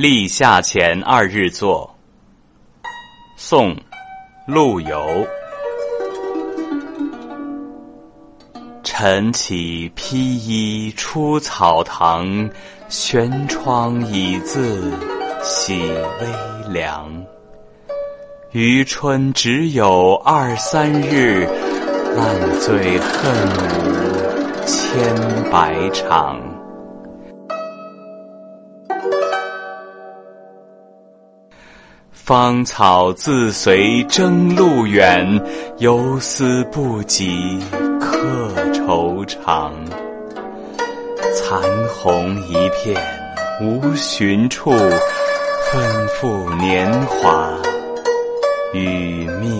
立夏前二日作。宋，陆游。晨起披衣出草堂，悬窗倚字喜微凉。余春只有二三日，烂醉恨无千百场。芳草自随征路远，游丝不及客愁长。残红一片无寻处，分赴年华与蜜。